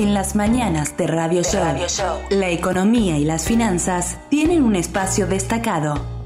En las mañanas de Radio Show, la economía y las finanzas tienen un espacio destacado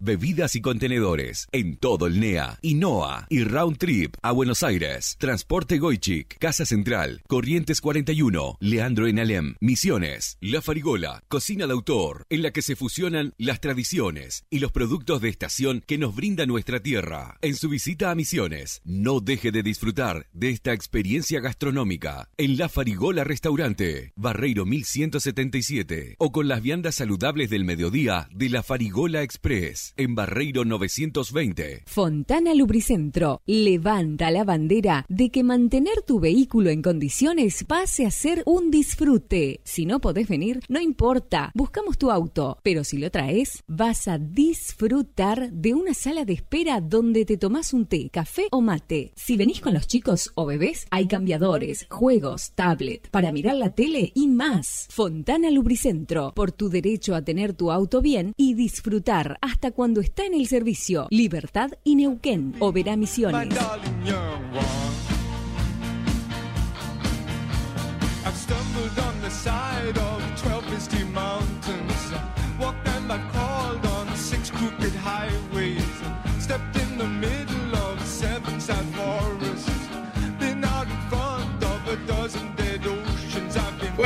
bebidas y contenedores en todo el NEA, INOA y Round Trip a Buenos Aires. Transporte Goichik, Casa Central, Corrientes 41, Leandro en Alem, Misiones, La Farigola, Cocina de Autor, en la que se fusionan las tradiciones y los productos de estación que nos brinda nuestra tierra. En su visita a Misiones, no deje de disfrutar de esta experiencia gastronómica en La Farigola Restaurante, Barreiro 1177 o con las viandas saludables del mediodía de La Farigola Express en Barreiro 920. Fontana Lubricentro levanta la bandera de que mantener tu vehículo en condiciones pase a ser un disfrute. Si no podés venir, no importa, buscamos tu auto, pero si lo traes, vas a disfrutar de una sala de espera donde te tomás un té, café o mate. Si venís con los chicos o bebés, hay cambiadores, juegos, tablet, para mirar la tele y más. Fontana Lubricentro, por tu derecho a tener tu auto bien y disfrutar hasta cuando está en el servicio. Libertad y Neuquén. O verá Misiones.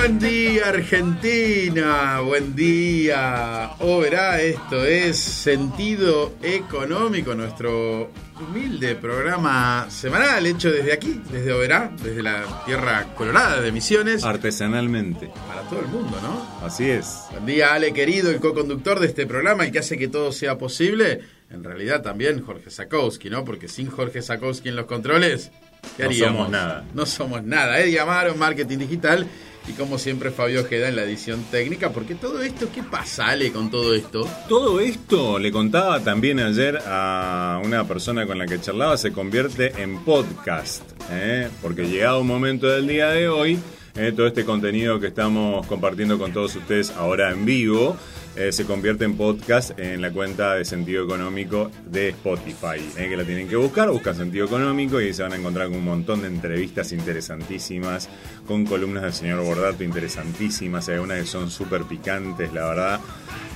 Buen día Argentina, buen día. O verá, esto es Sentido Económico, nuestro humilde programa semanal hecho desde aquí, desde Oberá, desde la tierra colorada de Misiones. Artesanalmente. Para todo el mundo, ¿no? Así es. Buen día Ale querido, el co-conductor de este programa y que hace que todo sea posible. En realidad también Jorge Sakowski, ¿no? Porque sin Jorge Sakowski en los controles, ¿qué haríamos? No somos nada. No somos nada. Eddie Amaro, Marketing Digital y como siempre, Fabio Ojeda en la edición técnica, porque todo esto, ¿qué pasa, Ale, con todo esto? Todo esto, le contaba también ayer a una persona con la que charlaba, se convierte en podcast, ¿eh? porque llegado un momento del día de hoy, ¿eh? todo este contenido que estamos compartiendo con todos ustedes ahora en vivo, eh, se convierte en podcast en la cuenta de Sentido Económico de Spotify, eh, que la tienen que buscar, buscan Sentido Económico y se van a encontrar con un montón de entrevistas interesantísimas, con columnas del señor Bordato interesantísimas, hay algunas que son súper picantes, la verdad.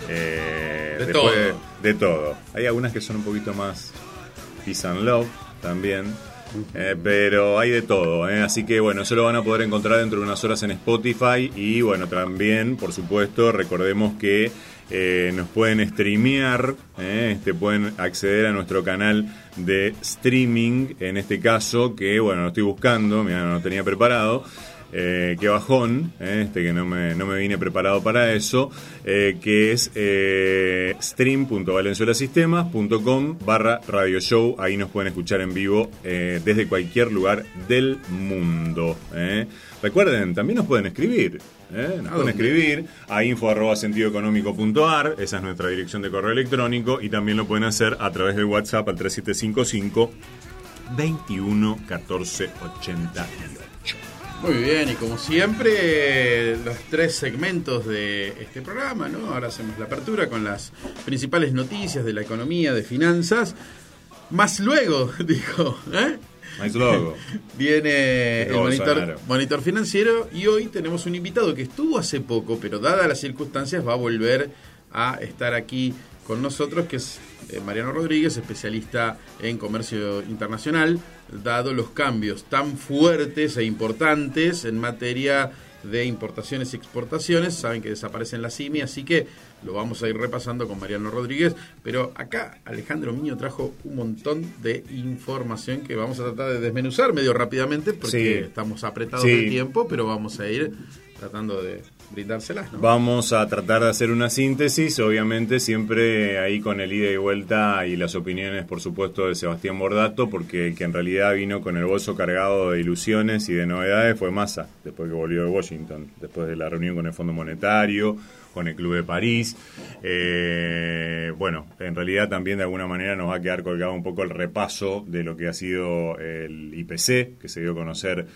Eh, de todo. De, todo. Hay algunas que son un poquito más peace and love también. Pero hay de todo, así que bueno, eso lo van a poder encontrar dentro de unas horas en Spotify y bueno, también, por supuesto, recordemos que eh, nos pueden streamear, eh, este, pueden acceder a nuestro canal de streaming, en este caso, que bueno, lo estoy buscando, mira, no lo tenía preparado. Eh, que bajón, eh, este que no me, no me vine preparado para eso, que es eh, stream.valenzuelasistemas.com barra radio show, ahí nos pueden escuchar en vivo desde cualquier lugar del mundo. Recuerden, también nos pueden escribir, ¿Eh? Nos pueden escribir a info sentidoeconómico.ar, esa es nuestra dirección de correo electrónico, y también lo pueden hacer a través del WhatsApp al 3755 21 14 88. Muy bien, y como siempre, los tres segmentos de este programa, ¿no? Ahora hacemos la apertura con las principales noticias de la economía, de finanzas. Más luego, dijo, ¿eh? Viene el monitor, monitor, financiero y hoy tenemos un invitado que estuvo hace poco, pero dadas las circunstancias va a volver a estar aquí con nosotros, que es eh, Mariano Rodríguez, especialista en comercio internacional, dado los cambios tan fuertes e importantes en materia de importaciones y exportaciones. Saben que desaparecen la CIMI, así que lo vamos a ir repasando con Mariano Rodríguez. Pero acá Alejandro Miño trajo un montón de información que vamos a tratar de desmenuzar medio rápidamente porque estamos apretados de tiempo, pero vamos a ir tratando de brindárselas. Vamos a tratar de hacer una síntesis, obviamente siempre ahí con el ida y vuelta y las opiniones, por supuesto, de Sebastián Bordato, porque el que en realidad vino con el bolso cargado de ilusiones y de novedades fue Massa, después que volvió de Washington, después de la reunión con el Fondo Monetario, con el Club de París. Eh, bueno, en realidad también de alguna manera nos va a quedar colgado un poco el repaso de lo que ha sido el IPC, que se dio a conocer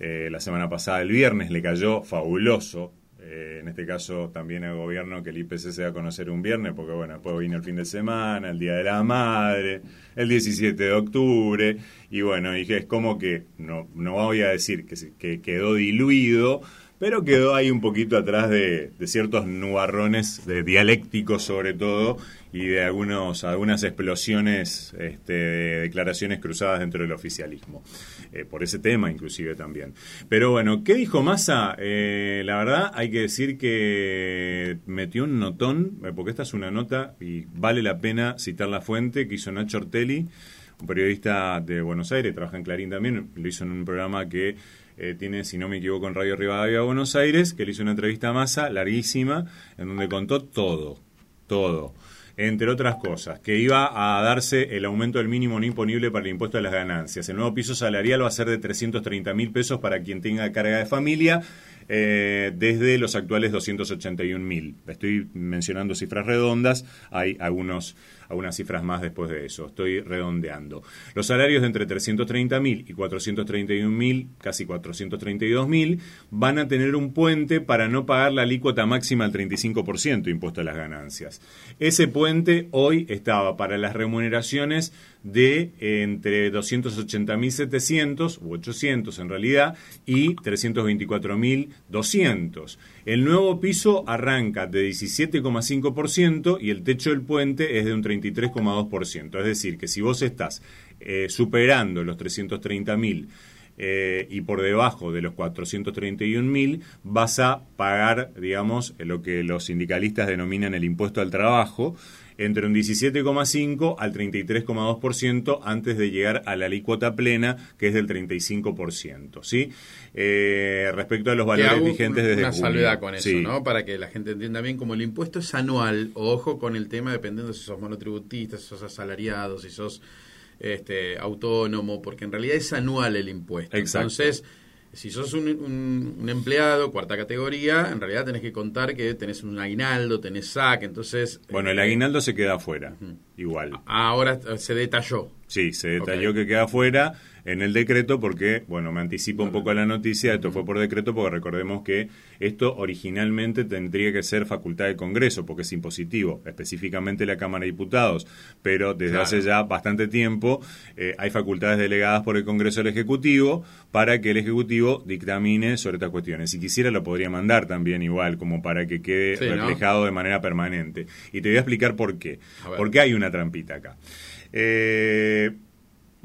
eh, la semana pasada, el viernes, le cayó fabuloso eh, en este caso también el gobierno que el IPC se va a conocer un viernes, porque bueno, después vino el fin de semana, el Día de la Madre, el 17 de octubre, y bueno, dije, es como que, no, no voy a decir que, que quedó diluido, pero quedó ahí un poquito atrás de, ciertos nubarrones de dialécticos sobre todo y de algunos algunas explosiones este, de declaraciones cruzadas dentro del oficialismo eh, por ese tema inclusive también pero bueno qué dijo Massa eh, la verdad hay que decir que metió un notón eh, porque esta es una nota y vale la pena citar la fuente que hizo Nacho Ortelli un periodista de Buenos Aires trabaja en Clarín también lo hizo en un programa que eh, tiene, si no me equivoco, en Radio Rivadavia Buenos Aires, que le hizo una entrevista a Massa larguísima, en donde contó todo, todo. Entre otras cosas, que iba a darse el aumento del mínimo no imponible para el impuesto a las ganancias. El nuevo piso salarial va a ser de 330 mil pesos para quien tenga carga de familia eh, desde los actuales 281 mil. Estoy mencionando cifras redondas, hay algunos, algunas cifras más después de eso, estoy redondeando. Los salarios de entre 330 mil y 431 mil, casi 432 mil, van a tener un puente para no pagar la alícuota máxima al 35% impuesto a las ganancias. Ese puente hoy estaba para las remuneraciones de entre 280.700 u 800 en realidad y 324.200. El nuevo piso arranca de 17,5% y el techo del puente es de un 33,2%. Es decir, que si vos estás eh, superando los 330.000 eh, y por debajo de los 431.000 vas a pagar, digamos, lo que los sindicalistas denominan el impuesto al trabajo, entre un 17,5 al 33,2% antes de llegar a la alícuota plena, que es del 35%. ¿sí? Eh, respecto a los valores vigentes desde Una salvedad con eso, ¿no? Para que la gente entienda bien, como el impuesto es anual, ojo con el tema, dependiendo si sos monotributistas, si sos asalariado, si sos este, autónomo, porque en realidad es anual el impuesto. Entonces si sos un, empleado, cuarta categoría, en realidad tenés que contar que tenés un aguinaldo, tenés SAC, entonces... Bueno, el eh, aguinaldo se queda afuera, igual. Ahora se detalló. Sí, se detalló que queda fuera en el decreto porque, bueno, me anticipo un poco a la noticia, esto fue por decreto porque recordemos que esto originalmente tendría que ser facultad del Congreso porque es impositivo, específicamente la Cámara de Diputados, pero desde hace ya bastante tiempo eh, hay facultades delegadas por el Congreso al Ejecutivo para que el Ejecutivo dictamine sobre estas cuestiones. Si quisiera lo podría mandar también igual, como para que quede reflejado de manera permanente. Y te voy a explicar por qué. Porque hay una trampita acá. Eh,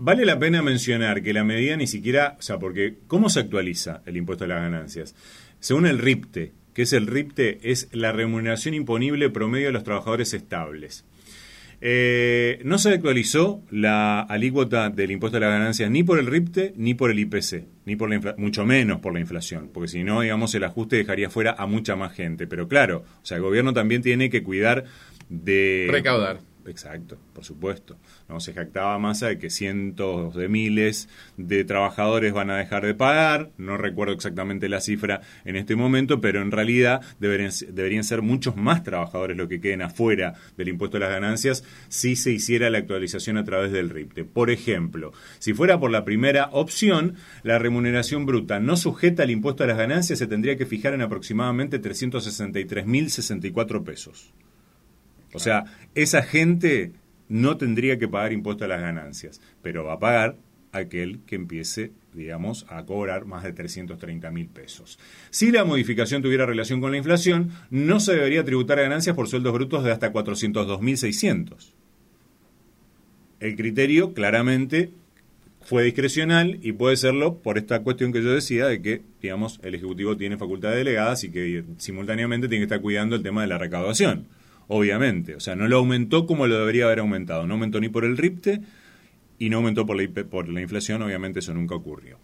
vale la pena mencionar que la medida ni siquiera, o sea, porque ¿cómo se actualiza el impuesto a las ganancias? Según el RIPTE, que es el RIPTE, es la remuneración imponible promedio de los trabajadores estables. Eh, no se actualizó la alícuota del impuesto a las ganancias ni por el RIPTE ni por el IPC, ni por la mucho menos por la inflación, porque si no, digamos, el ajuste dejaría fuera a mucha más gente. Pero claro, o sea, el gobierno también tiene que cuidar de... Recaudar. Exacto, por supuesto. ¿no? Se jactaba Massa de que cientos de miles de trabajadores van a dejar de pagar. No recuerdo exactamente la cifra en este momento, pero en realidad deberían, deberían ser muchos más trabajadores los que queden afuera del impuesto a las ganancias si se hiciera la actualización a través del RIPTE. Por ejemplo, si fuera por la primera opción, la remuneración bruta no sujeta al impuesto a las ganancias se tendría que fijar en aproximadamente 363.064 pesos. O sea, esa gente no tendría que pagar impuesto a las ganancias, pero va a pagar aquel que empiece, digamos, a cobrar más de 330 mil pesos. Si la modificación tuviera relación con la inflación, no se debería tributar ganancias por sueldos brutos de hasta 402 mil 600. El criterio claramente fue discrecional y puede serlo por esta cuestión que yo decía de que, digamos, el Ejecutivo tiene facultades delegadas y que simultáneamente tiene que estar cuidando el tema de la recaudación, obviamente. O sea, no lo aumentó como lo debería haber aumentado. No aumentó ni por el RIPTE y no aumentó por la, por la inflación, obviamente eso nunca ocurrió.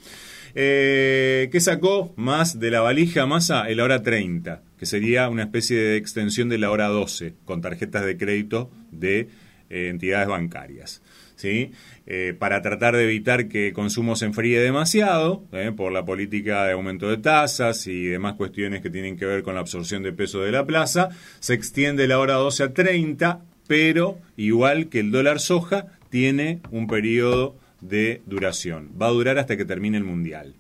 Eh, ¿Qué sacó más de la valija masa? El hora 30, que sería una especie de extensión de la hora 12, con tarjetas de crédito de eh, entidades bancarias. ¿sí? Eh, para tratar de evitar que el consumo se enfríe demasiado, ¿eh? por la política de aumento de tasas y demás cuestiones que tienen que ver con la absorción de peso de la plaza, se extiende la hora 12 a 30, pero igual que el dólar soja, tiene un periodo de duración. Va a durar hasta que termine el mundial.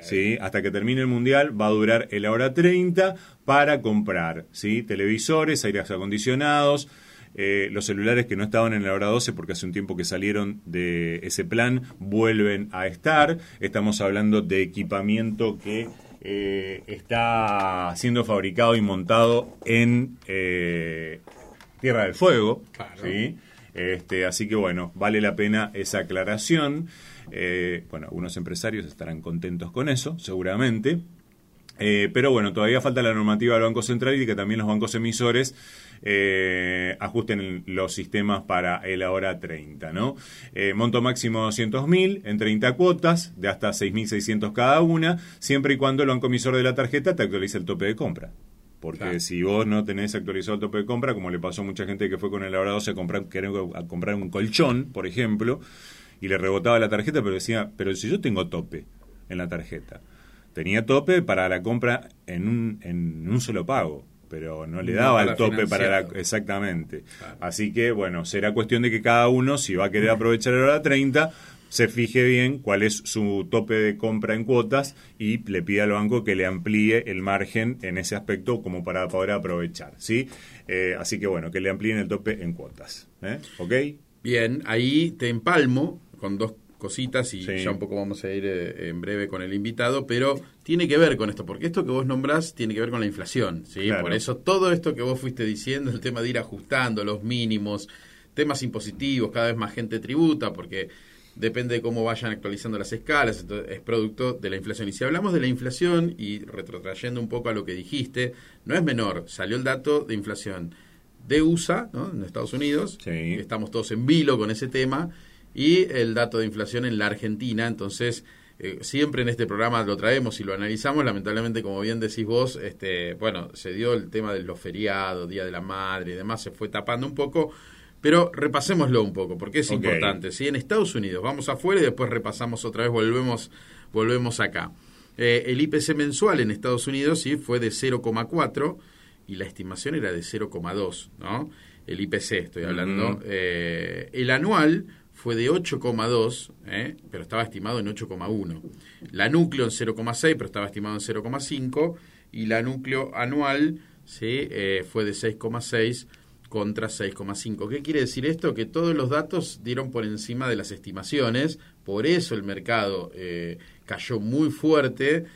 ¿Sí? Hasta que termine el mundial va a durar el hora 30 para comprar ¿sí? televisores, aires acondicionados, eh, los celulares que no estaban en la hora 12 porque hace un tiempo que salieron de ese plan vuelven a estar. Estamos hablando de equipamiento que eh, está siendo fabricado y montado en eh, Tierra del Fuego. Este, así que bueno, vale la pena esa aclaración. bueno, algunos empresarios estarán contentos con eso, seguramente. Pero bueno, todavía falta la normativa del Banco Central y que también los bancos emisores eh, ajusten los sistemas para el ahora 30, ¿no? Eh, monto máximo 200.000 en 30 cuotas de hasta 6.600 cada una, siempre y cuando el banco emisor de la tarjeta te actualice el tope de compra. Porque si vos no tenés actualizado el tope de compra, como le pasó a mucha gente que fue con el ahora 12 a comprar, a comprar un colchón, por ejemplo, y le rebotaba la tarjeta, pero decía, pero si yo tengo tope en la tarjeta, tenía tope para la compra en un, en un solo pago pero no le daba el tope para la... Exactamente. Así que, bueno, será cuestión de que cada uno, si va a querer aprovechar la hora 30, se fije bien cuál es su tope de compra en cuotas y le pida al banco que le amplíe el margen en ese aspecto como para poder aprovechar, ¿sí? Eh, así que, bueno, que le amplíen el tope en cuotas, ¿eh? ¿Ok? Bien, ahí te empalmo con dos cositas y ya un poco vamos a ir eh, en breve con el invitado, pero tiene que ver con esto, porque esto que vos nombrás tiene que ver con la inflación, ¿sí? Por eso todo esto que vos fuiste diciendo, el tema de ir ajustando los mínimos, temas impositivos, cada vez más gente tributa, porque depende de cómo vayan actualizando las escalas, entonces es producto de la inflación. Y si hablamos de la inflación, y retrotrayendo un poco a lo que dijiste, no es menor, salió el dato de inflación de USA, ¿no? en Estados Unidos, estamos todos en vilo con ese tema, y el dato de inflación en la Argentina. Entonces, eh, siempre en este programa lo traemos y lo analizamos. Lamentablemente, como bien decís vos, este, bueno, se dio el tema de los feriados, Día de la Madre y demás, se fue tapando un poco. Pero repasémoslo un poco, porque es importante. ¿sí? En Estados Unidos, vamos afuera y después repasamos otra vez, volvemos, volvemos acá. Eh, el IPC mensual en Estados Unidos sí fue de 0,4 y la estimación era de 0,2, ¿no? El IPC, estoy hablando. Eh, el anual fue de 8,2, ¿eh? pero estaba estimado en 8,1. La núcleo en 0,6, pero estaba estimado en 0,5. Y la núcleo anual ¿sí? Eh, fue de 6,6 contra 6,5. ¿Qué quiere decir esto? Que todos los datos dieron por encima de las estimaciones, por eso el mercado eh, cayó muy fuerte.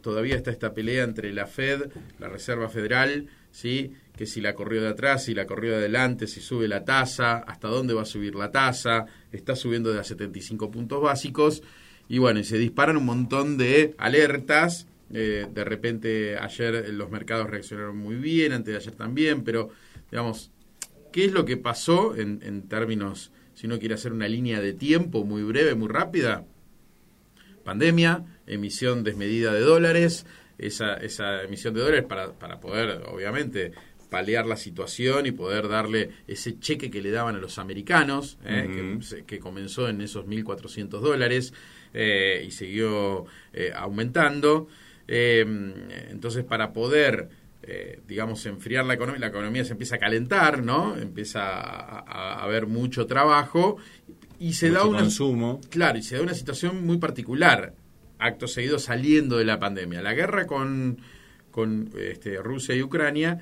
Todavía está esta pelea entre la Fed, la Reserva Federal, ¿sí? Que si la corrió de atrás, si la corrió de adelante, si sube la tasa, hasta dónde va a subir la tasa, está subiendo de a 75 puntos básicos, y bueno, y se disparan un montón de alertas, eh, de repente ayer los mercados reaccionaron muy bien, antes de ayer también, pero digamos, ¿qué es lo que pasó en, términos, si uno quiere hacer una línea de tiempo muy breve, muy rápida? Pandemia, emisión desmedida de dólares, esa, emisión de dólares para poder, obviamente, paliar la situación y poder darle ese cheque que le daban a los americanos, eh, que, comenzó en esos 1.400 dólares eh, y siguió eh, aumentando. entonces, para poder, digamos, enfriar la economía, la economía se empieza a calentar, ¿no? Empieza a, haber mucho trabajo y se da un consumo. Claro, y se da una situación muy particular, acto seguido saliendo de la pandemia. La guerra con, con este, Rusia y Ucrania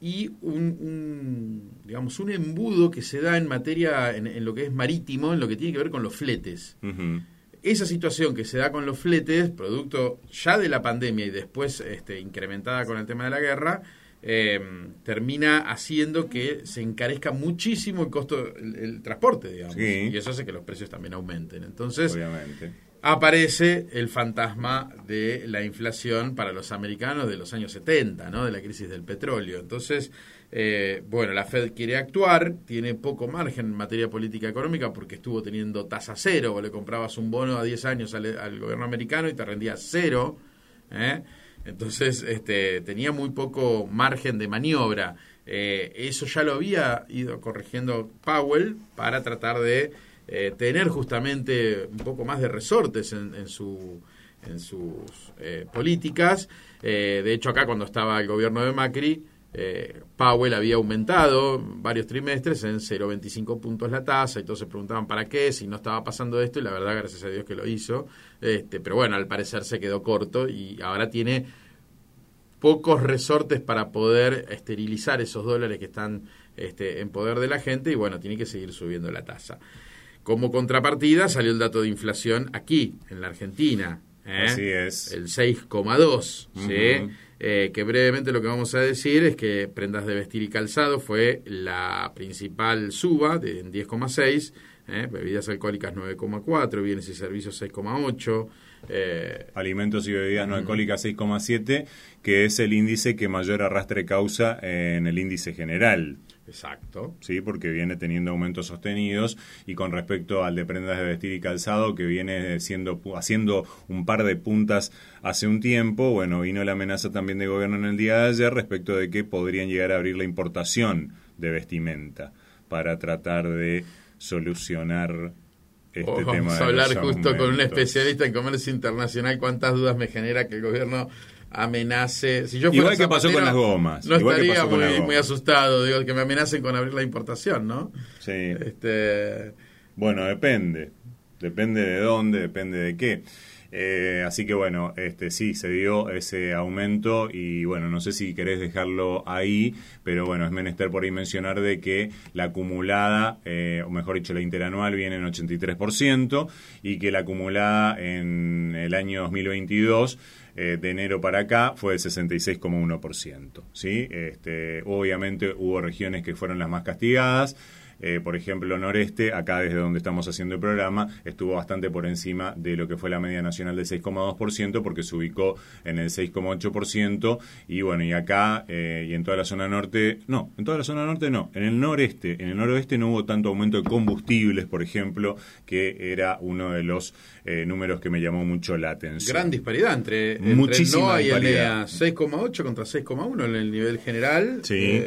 y un, digamos un embudo que se da en materia en, lo que es marítimo en lo que tiene que ver con los fletes esa situación que se da con los fletes producto ya de la pandemia y después este, incrementada con el tema de la guerra eh, termina haciendo que se encarezca muchísimo el costo, el, transporte, digamos. Y eso hace que los precios también aumenten. Entonces, aparece el fantasma de la inflación para los americanos de los años 70, ¿no? de la crisis del petróleo. Entonces, eh, bueno, la Fed quiere actuar, tiene poco margen en materia política económica porque estuvo teniendo tasa cero, o le comprabas un bono a 10 años al, gobierno americano y te rendía cero. ¿eh? Entonces, este, tenía muy poco margen de maniobra. Eh, eso ya lo había ido corrigiendo Powell para tratar de eh, tener justamente un poco más de resortes en, su, en sus eh, políticas. de hecho, acá cuando estaba el gobierno de Macri, Powell había aumentado varios trimestres en 0,25 puntos la tasa se preguntaban para qué, si no estaba pasando esto y la verdad, gracias a Dios que lo hizo. Este, pero bueno, al parecer se quedó corto y ahora tiene pocos resortes para poder esterilizar esos dólares que están este, en poder de la gente y bueno, tiene que seguir subiendo la tasa. Como contrapartida salió el dato de inflación aquí, en la Argentina. ¿eh? Así es. El 6,2. ¿sí? Eh, que brevemente lo que vamos a decir es que prendas de vestir y calzado fue la principal suba de 10,6 ¿eh? bebidas alcohólicas 9,4, bienes y servicios 6,8. Eh, Alimentos y bebidas no alcohólicas 6,7, que es el índice que mayor arrastre causa en el índice general. Exacto. Sí, porque viene teniendo aumentos sostenidos y con respecto al de prendas de vestir y calzado que viene siendo haciendo un par de puntas hace un tiempo, bueno, vino la amenaza también de gobierno en el día de ayer respecto de que podrían llegar a abrir la importación de vestimenta para tratar de solucionar este tema. Vamos a hablar justo con un especialista en comercio internacional. ¿Cuántas dudas me genera que el gobierno amenace? Si yo Igual que pasó con las gomas. No estaría muy, asustado, digo, que me amenacen con abrir la importación, ¿no? Sí. Este... Bueno, depende. Depende de dónde, depende de qué. Eh, así que bueno, este sí, se dio ese aumento y bueno, no sé si querés dejarlo ahí, pero bueno, es menester por ahí mencionar de que la acumulada, eh, o mejor dicho, la interanual viene en 83% y que la acumulada en el año 2022 eh, de enero para acá fue de 66,1%. ¿sí? Este, obviamente hubo regiones que fueron las más castigadas, eh, por ejemplo, Noreste, acá desde donde estamos haciendo el programa, estuvo bastante por encima de lo que fue la media nacional del 6,2% porque se ubicó en el 6,8% y bueno, y acá eh, y en toda la zona norte, no, en toda la zona norte no, en el noreste, en el noroeste no hubo tanto aumento de combustibles, por ejemplo, que era uno de los eh, números que me llamó mucho la atención. Gran disparidad entre, entre Muchísima y el 6,8 contra 6,1 en el nivel general. Sí.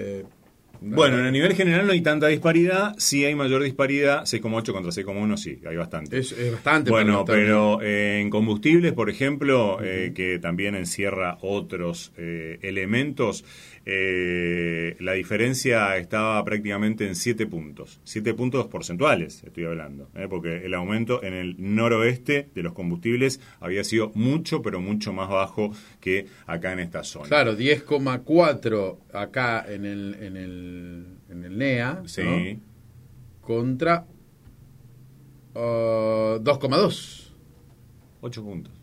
Bueno, en el nivel general no hay tanta disparidad, sí hay mayor disparidad, 6,8 contra 6,1 sí, hay bastante. Es, bastante. Bueno, pero eh, en combustibles, por ejemplo, eh, que también encierra otros eh, elementos, eh, la diferencia estaba prácticamente en 7 puntos. 7 puntos porcentuales, estoy hablando. ¿eh? Porque el aumento en el noroeste de los combustibles había sido mucho, pero mucho más bajo que acá en esta zona. Claro, 10,4 acá en el, en el, en el NEA. Sí. Contra 2,2. Uh, 8 puntos.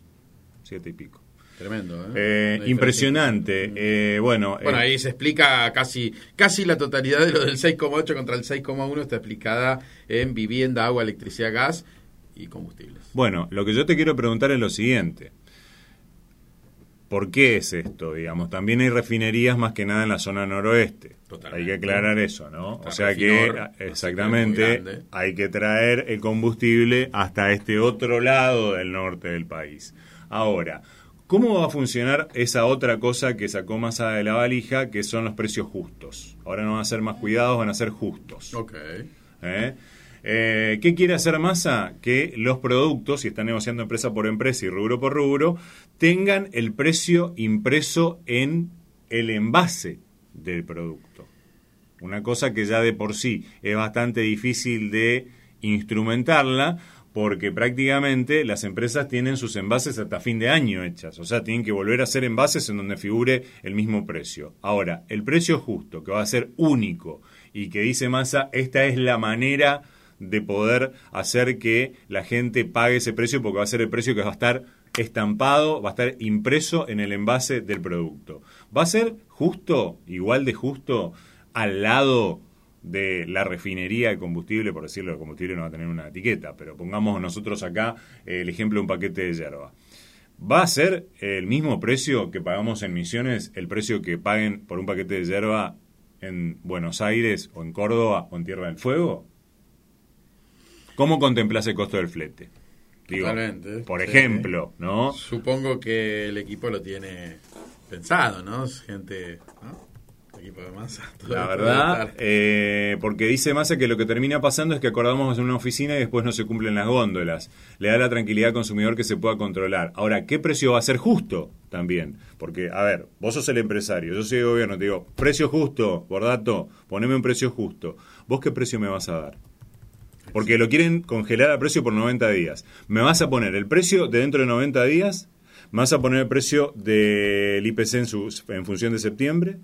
7 y pico. Tremendo, ¿eh? eh impresionante. Eh, bueno, bueno eh, ahí se explica casi, casi la totalidad de lo del 6,8 contra el 6,1 está explicada en vivienda, agua, electricidad, gas y combustibles. Bueno, lo que yo te quiero preguntar es lo siguiente. ¿Por qué es esto? Digamos, también hay refinerías más que nada en la zona noroeste. Hay que aclarar eso, ¿no? o sea que, exactamente, hay que traer el combustible hasta este otro lado del norte del país. Ahora, ¿Cómo va a funcionar esa otra cosa que sacó Massa de la valija, que son los precios justos? Ahora no van a ser más cuidados, van a ser justos. Ok. ¿Eh? Eh, qué quiere hacer Massa? Que los productos, si están negociando empresa por empresa y rubro por rubro, tengan el precio impreso en el envase del producto. Una cosa que ya de por sí es bastante difícil de instrumentarla, porque prácticamente las empresas tienen sus envases hasta fin de año hechas, o sea, tienen que volver a hacer envases en donde figure el mismo precio. Ahora, el precio justo, que va a ser único y que dice Massa, esta es la manera de poder hacer que la gente pague ese precio porque va a ser el precio que va a estar estampado, va a estar impreso en el envase del producto. Va a ser justo, igual de justo, al lado de la refinería de combustible, por decirlo, el combustible no va a tener una etiqueta, pero pongamos nosotros acá el ejemplo de un paquete de yerba. ¿Va a ser el mismo precio que pagamos en Misiones, el precio que paguen por un paquete de yerba en Buenos Aires o en Córdoba o en Tierra del Fuego? ¿Cómo contemplas el costo del flete? Totalmente. Por ejemplo, ¿no? Supongo que el equipo lo tiene pensado, ¿no? Gente, ¿no? Equipo de masa. La verdad, eh, porque dice Massa que lo que termina pasando es que acordamos en una oficina y después no se cumplen las góndolas. Le da la tranquilidad al consumidor que se pueda controlar. Ahora, ¿qué precio va a ser justo también? Porque, a ver, vos sos el empresario, yo soy el gobierno, te digo, precio justo, Bordato, poneme un precio justo. ¿Vos qué precio me vas a dar? Porque lo quieren congelar a precio por 90 días. ¿Me vas a poner el precio de dentro de 90 días? ¿Me vas a poner el precio del IPC en, en función de septiembre?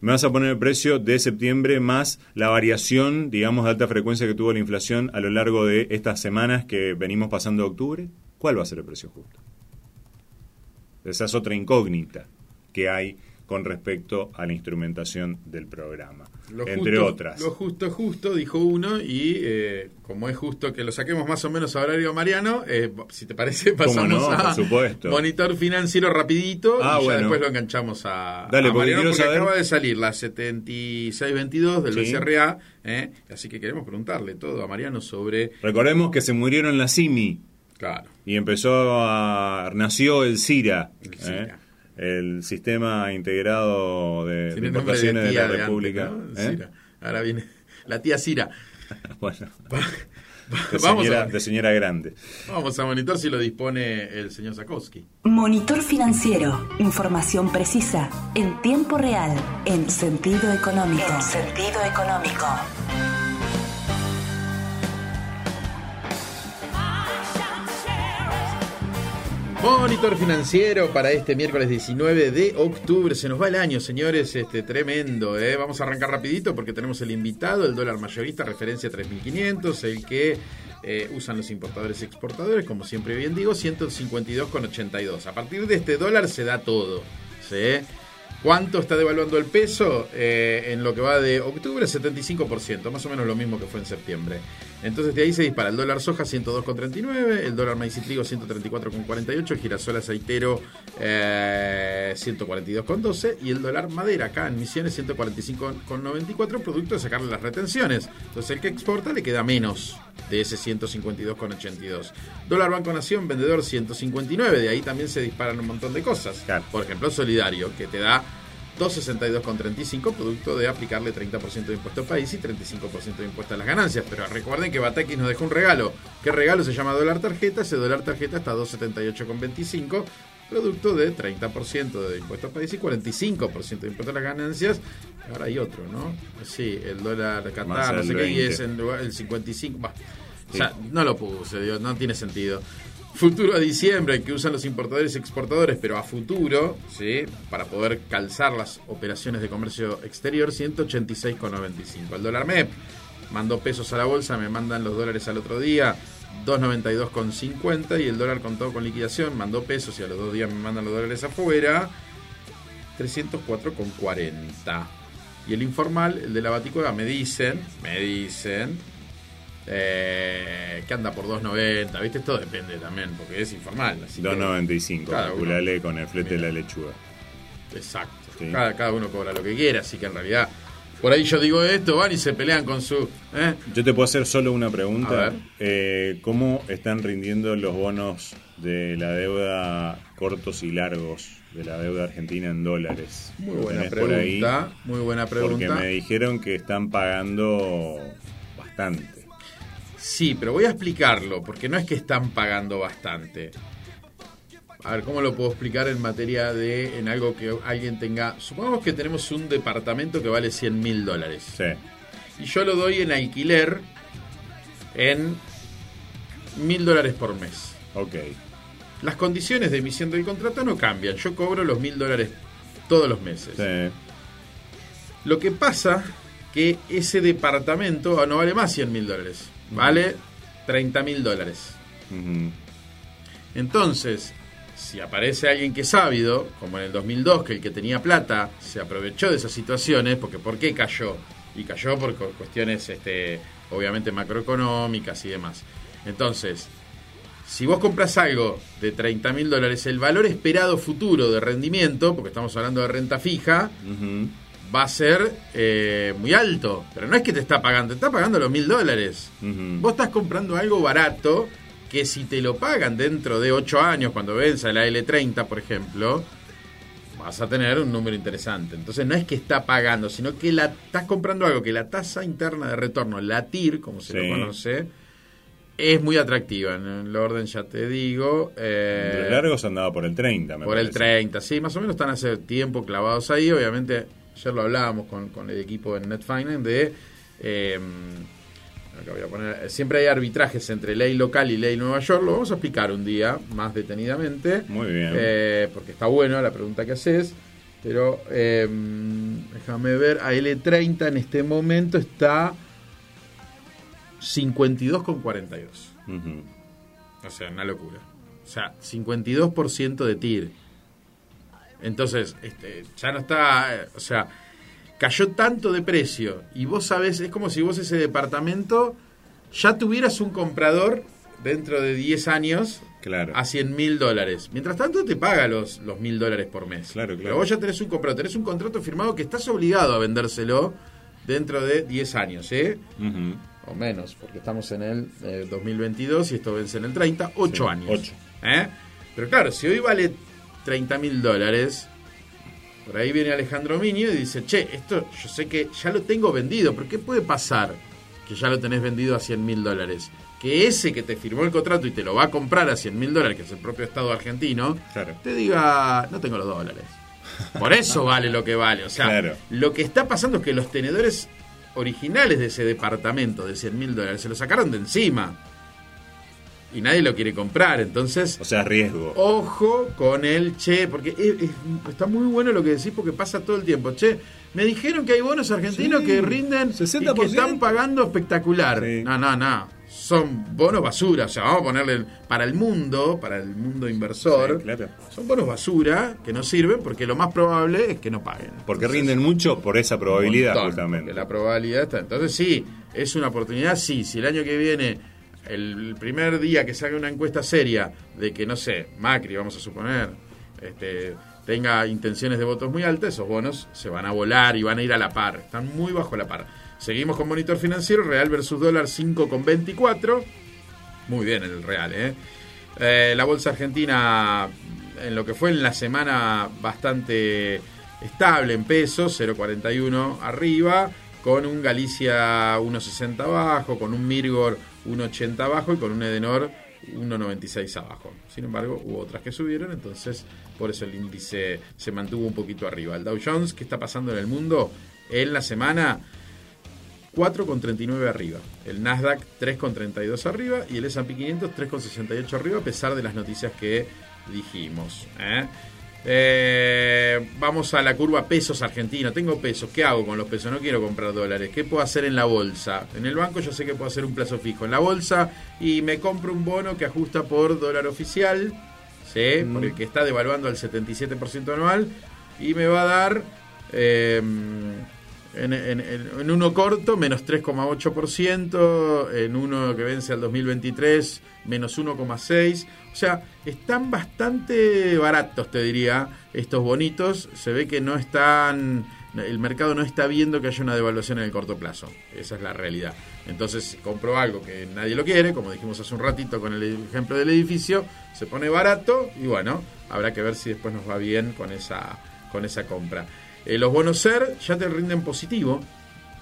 me vas a poner el precio de septiembre más la variación, digamos, de alta frecuencia que tuvo la inflación a lo largo de estas semanas que venimos pasando octubre. ¿Cuál va a ser el precio justo? Esa es otra incógnita que hay con respecto a la instrumentación del programa, entre otras. Lo justo justo, dijo uno, y eh, como es justo que lo saquemos más o menos a horario mariano, eh, si te parece, pasamos a monitor financiero rapidito ah, y ya después lo enganchamos a, Dale, Mariano porque acaba de salir la 7622 del BCRA, eh, así que queremos preguntarle todo a Mariano sobre... Recordemos que se murieron la CIMI. Claro. Y empezó a... nació el CIRA. El CIRA el sistema integrado de, importaciones de, la República. ¿eh? Ahora viene la tía Cira. bueno. De señora, de señora, grande. Vamos a monitor si lo dispone el señor Zakowski. Monitor financiero. Información precisa, en tiempo real, en sentido económico. En sentido económico. Monitor financiero para este miércoles 19 de octubre. Se nos va el año, señores, este tremendo. ¿eh? Vamos a arrancar rapidito porque tenemos el invitado, el dólar mayorista, referencia 3.500, el que eh, usan los importadores y exportadores, como siempre bien digo, 152,82. A partir de este dólar se da todo. ¿Cuánto está devaluando el peso? Eh, en lo que va de octubre, 75%, más o menos lo mismo que fue en septiembre. Entonces de ahí se dispara el dólar soja 102,39, el dólar maíz y trigo 134,48, el girasol aceitero eh, 142,12 y el dólar madera acá en Misiones 145,94, producto de sacarle las retenciones. Entonces el que exporta le queda menos de ese 152,82. Dólar Banco Nación, vendedor 159, de ahí también se disparan un montón de cosas. Por ejemplo, Solidario, que te da 262,35, producto de aplicarle 30% de impuesto al país y 35% de impuesto a las ganancias. Pero recuerden que Batakis nos dejó un regalo. ¿Qué regalo? Se llama dólar tarjeta. Ese dólar tarjeta está a 278,25, producto de 30% de impuesto al país y 45% de impuesto a las ganancias. Ahora hay otro, ¿no? Sí, el dólar Qatar, no sé qué, y es el, el 55. O sea, no lo puse, no tiene sentido futuro a diciembre que usan los importadores y exportadores, pero a futuro, ¿sí? para poder calzar las operaciones de comercio exterior, 186,95. El dólar MEP mandó pesos a la bolsa, me mandan los dólares al otro día, 292,50 y el dólar contado con liquidación mandó pesos y a los dos días me mandan los dólares afuera, 304,40. Y el informal, el de la Baticueva, me dicen, me dicen, eh, que anda por 2.90, ¿viste? Todo depende también, porque es informal. 2.95, calculale con el flete de la lechuga. Exacto. Cada, cada, uno cobra lo que quiera, así que en realidad, por ahí yo digo esto, van y se pelean con su... ¿eh? Yo te puedo hacer solo una pregunta. Eh, ¿Cómo están rindiendo los bonos de la deuda cortos y largos? de la deuda argentina en dólares. Muy buena pregunta, muy buena pregunta. Porque me dijeron que están pagando bastante. Sí, pero voy a explicarlo, porque no es que están pagando bastante. A ver, ¿cómo lo puedo explicar en materia de en algo que alguien tenga... Supongamos que tenemos un departamento que vale 100 mil dólares. Sí. Y yo lo doy en alquiler en mil dólares por mes. Ok. Las condiciones de emisión del contrato no cambian. Yo cobro los mil dólares todos los meses. Sí. Lo que pasa que ese departamento no vale más 100 mil dólares vale 30 mil dólares. Entonces, si aparece alguien que es ávido, como en el 2002, que el que tenía plata se aprovechó de esas situaciones, porque ¿por qué cayó? Y cayó por cu- cuestiones, este, obviamente, macroeconómicas y demás. Entonces, si vos compras algo de 30 mil dólares, el valor esperado futuro de rendimiento, porque estamos hablando de renta fija. Va a ser eh, muy alto. Pero no es que te está pagando, te está pagando los mil dólares. Ujú. Vos estás comprando algo barato que si te lo pagan dentro de 8 años, cuando venza la L30, por ejemplo, vas a tener un número interesante. Entonces no es que está pagando, sino que la, estás comprando algo que la tasa interna de retorno, la TIR, como se Sí. lo conoce, es muy atractiva. En el orden ya te digo. eh, Los largos andaba por el 30, me por el parece. 30, sí, más o menos están hace tiempo clavados ahí. Obviamente, ayer lo hablábamos con, con el equipo en Net Finance de. eh, acá voy a poner, siempre hay arbitrajes entre ley local y ley Nueva York. Lo vamos a explicar un día más detenidamente. Muy bien. eh, porque está bueno la pregunta que haces. Pero eh, déjame ver, a L30 en este momento está 52,42. Ujú. O sea, una locura. O sea, 52% de TIR. Entonces, este, ya no está. eh, O sea, cayó tanto de precio. Y vos sabés, es como si vos ese departamento ya tuvieras un comprador dentro de 10 años Claro. a 100 mil dólares. Mientras tanto, te paga los los mil dólares por mes. Claro, claro. Pero vos ya tenés un comprador, tenés un contrato firmado que estás obligado a vendérselo dentro de 10 años, ¿eh? O menos, porque estamos en el eh, 2022 y esto vence en el 30, 8 Sí, años. ocho. ¿Eh? Pero claro, si hoy vale 30 mil dólares, por ahí viene Alejandro Miño y dice, che, esto yo sé que ya lo tengo vendido, pero ¿qué puede pasar que ya lo tenés vendido a 100 mil dólares? Que ese que te firmó el contrato y te lo va a comprar a 100 mil dólares, que es el propio Estado argentino, Claro. te diga, no tengo los dólares. Por eso vale lo que vale. O sea, Claro. lo que está pasando es que los tenedores originales de ese departamento de 100 mil dólares se lo sacaron de encima. Y nadie lo quiere comprar. Entonces, O sea, riesgo. ojo con el che, porque es- es- está muy bueno lo que decís porque pasa todo el tiempo. Che, me dijeron que hay bonos argentinos Sí, que rinden y 60%. que están pagando espectacular. Sí. No, no, no. Son bonos basura. O sea, vamos a ponerle para el mundo, para el mundo inversor. Sí, claro. Son bonos basura que no sirven porque lo más probable es que no paguen. Porque Entonces, rinden mucho por esa probabilidad, montón, justamente. La probabilidad está. Entonces, sí, es una oportunidad. Sí, si el año que viene, el primer día que salga una encuesta seria de que, no sé, Macri, vamos a suponer, este, tenga intenciones de votos muy altas, esos bonos se van a volar y van a ir a la par. Están muy bajo la par. Seguimos con monitor financiero, real versus dólar 5,24. Muy bien el real, ¿eh? Eh, la bolsa argentina, en lo que fue en la semana bastante estable en pesos, 0,41 arriba, con un Galicia 1,60 abajo, con un Mirgor 1,80 abajo y con un Edenor 1,96 abajo. Sin embargo, hubo otras que subieron, entonces por eso el índice se mantuvo un poquito arriba. El Dow Jones, ¿qué está pasando en el mundo? En la semana 4,39 arriba. El Nasdaq 3,32 arriba y el S&P 500 3,68 arriba a pesar de las noticias que dijimos. ¿eh? Eh, vamos a la curva pesos argentino. Tengo pesos. ¿Qué hago con los pesos? No quiero comprar dólares. ¿Qué puedo hacer en la bolsa? En el banco yo sé que puedo hacer un plazo fijo. En la bolsa y me compro un bono que ajusta por dólar oficial. ¿sí? Por el que está devaluando al 77% anual. Y me va a dar... eh, en, uno corto, menos 3,8%, en uno que vence al 2023, menos 1,6%. O sea, están bastante baratos, te diría, estos bonitos. Se ve que no están, el mercado no está viendo que haya una devaluación en el corto plazo. Esa es la realidad. Entonces, compro algo que nadie lo quiere, como dijimos hace un ratito con el ejemplo del edificio, se pone barato y bueno, habrá que ver si después nos va bien con esa, con esa compra. Eh, los bonos SER ya te rinden positivo.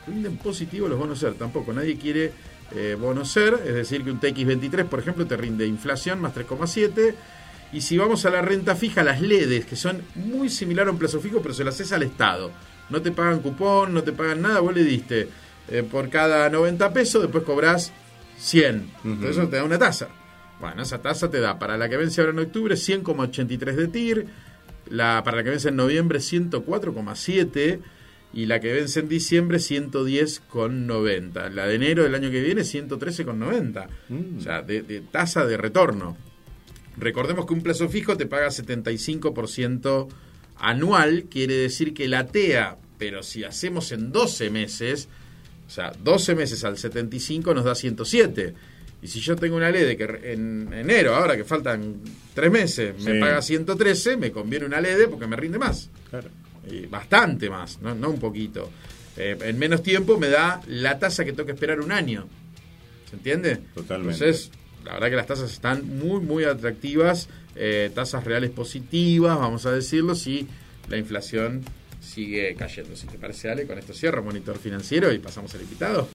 Rinden positivo los bonos SER, tampoco. Nadie quiere eh, bonos SER, es decir, que un TX23, por ejemplo, te rinde inflación más 3,7. Y si vamos a la renta fija, las LEDs, que son muy similar a un plazo fijo, pero se las haces al Estado. No te pagan cupón, no te pagan nada, vos le diste eh, por cada 90 pesos, después cobras 100. Entonces eso te da una tasa. Bueno, esa tasa te da para la que vence ahora en octubre 100,83 de TIR, la, para la que vence en noviembre 104,7 y la que vence en diciembre 110,90. La de enero del año que viene 113,90. O sea, de, de tasa de retorno. recordemos que un plazo fijo te paga 75% anual, quiere decir que la TEA, pero si hacemos en 12 meses, o sea, 12 meses al 75 nos da 107. Y si yo tengo una ley de que en enero, ahora que faltan 3 meses, me paga 113, me conviene una LED porque me rinde más. Claro. Y bastante más, no, no un poquito. Eh, en menos tiempo me da la tasa que tengo que esperar un año. ¿Se entiende? Totalmente. Entonces, la verdad que las tasas están muy, muy atractivas, eh, tasas reales positivas, vamos a decirlo, si la inflación sigue cayendo. Si te parece, Ale, con esto cierro monitor financiero y pasamos al invitado.